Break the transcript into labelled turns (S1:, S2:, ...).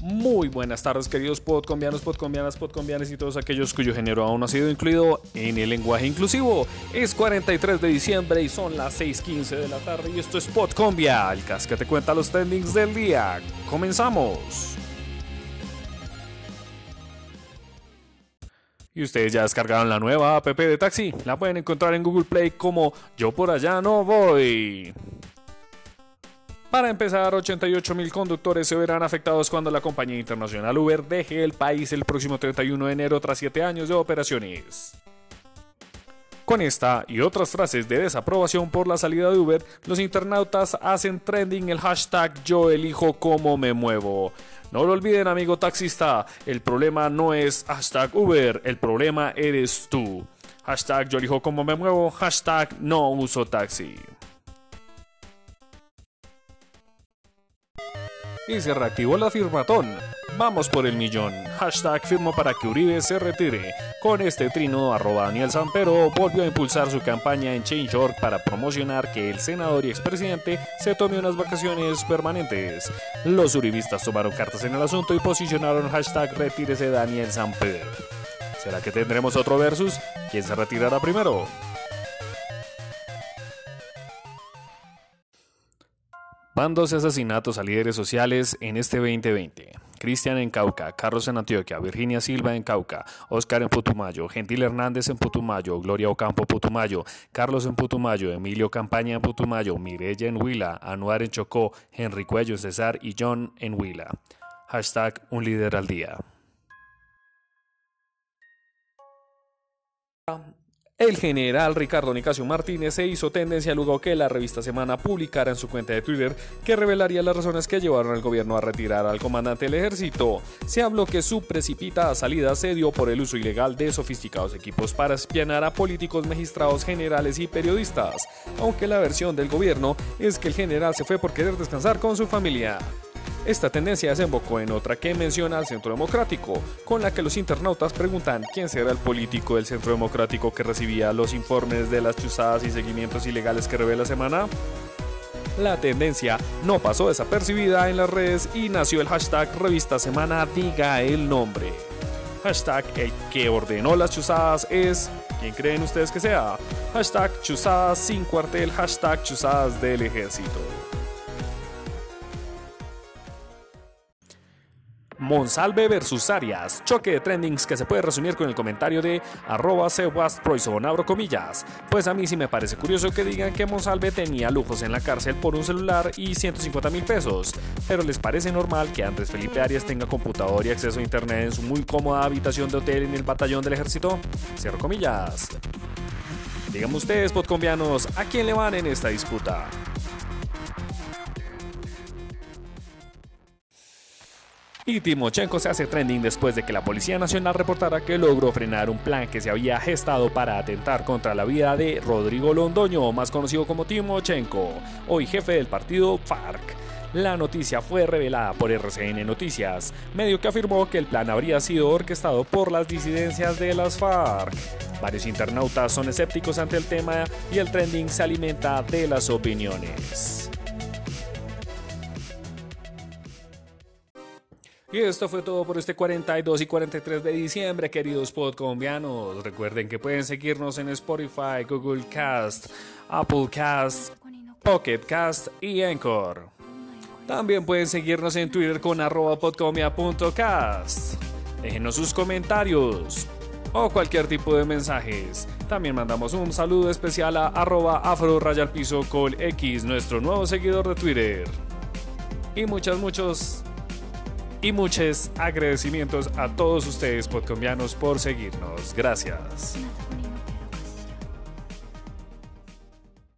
S1: Muy buenas tardes, queridos podcombianos, podcombianas, podcombianas y todos aquellos cuyo género aún no ha sido incluido en el lenguaje inclusivo. Es 43 de diciembre y son las 6:15 de la tarde y esto es Podcombia, el que te cuenta los trendings del día. Comenzamos. Y ustedes ya descargaron la nueva app de taxi. La pueden encontrar en Google Play como Yo por allá no voy. Para empezar, 88.000 conductores se verán afectados cuando la compañía internacional Uber deje el país el próximo 31 de enero tras 7 años de operaciones. Con esta y otras frases de desaprobación por la salida de Uber, los internautas hacen trending el hashtag yo. No lo olviden amigo taxista, el problema no es hashtag Uber, el problema eres tú. Hashtag yo me muevo, hashtag no uso taxi. Y se reactivó la firmatón. Vamos por el millón. Hashtag firmo para que Uribe se retire. Con este trino, arroba Daniel Sampero volvió a impulsar su campaña en Change.org para promocionar que el senador y expresidente se tome unas vacaciones permanentes. Los uribistas tomaron cartas en el asunto y posicionaron hashtag retírese Daniel Samper. ¿Será que tendremos otro versus? ¿Quién se retirará primero? Van 12 asesinatos a líderes sociales en este 2020. Cristian en Cauca, Carlos en Antioquia, Virginia Silva en Cauca, Oscar en Putumayo, Gentil Hernández en Putumayo, Gloria Ocampo Putumayo, Carlos en Putumayo, Emilio Campaña en Putumayo, Mirella en Huila, Anuar en Chocó, Henry Cuello en Cesar y John en Huila. Hashtag un líder al día. El general Ricardo Nicasio Martínez se hizo tendencia luego que la revista Semana publicara en su cuenta de Twitter que revelaría las razones que llevaron al gobierno a retirar al comandante del ejército. Se habló que su precipitada salida se dio por el uso ilegal de sofisticados equipos para espianar a políticos, magistrados, generales y periodistas, aunque la versión del gobierno es que el general se fue por querer descansar con su familia. Esta tendencia desembocó en otra que menciona al Centro Democrático, con la que los internautas preguntan quién será el político del Centro Democrático que recibía los informes de las chuzadas y seguimientos ilegales que revela Semana. La tendencia no pasó desapercibida en las redes y nació el hashtag Revista Semana Diga el Nombre. Hashtag el que ordenó las chuzadas es, ¿quién creen ustedes que sea? Hashtag chuzadas sin cuartel, hashtag chuzadas del ejército. Monsalve versus Arias, choque de trendings que se puede resumir con el comentario de arroba Proison, comillas. Pues a mí sí me parece curioso que digan que Monsalve tenía lujos en la cárcel por un celular y 150 mil pesos, pero les parece normal que Andrés Felipe Arias tenga computador y acceso a internet en su muy cómoda habitación de hotel en el batallón del ejército. Cierro comillas. Díganme ustedes, podcombianos, ¿a quién le van en esta disputa? Y Timochenko se hace trending después de que la Policía Nacional reportara que logró frenar un plan que se había gestado para atentar contra la vida de Rodrigo Londoño, más conocido como Timochenko, hoy jefe del partido FARC. La noticia fue revelada por RCN Noticias, medio que afirmó que el plan habría sido orquestado por las disidencias de las FARC. Varios internautas son escépticos ante el tema y el trending se alimenta de las opiniones. Y esto fue todo por este 42 y 43 de diciembre, queridos podcolombianos. Recuerden que pueden seguirnos en Spotify, Google Cast, Apple Cast, Pocket Cast y Anchor. También pueden seguirnos en Twitter con arroba podcomia.cast. Déjenos sus comentarios o cualquier tipo de mensajes. También mandamos un saludo especial a arroba afro col x, nuestro nuevo seguidor de Twitter. Y muchos, muchos y muchos agradecimientos a todos ustedes, podcombianos, por seguirnos. Gracias.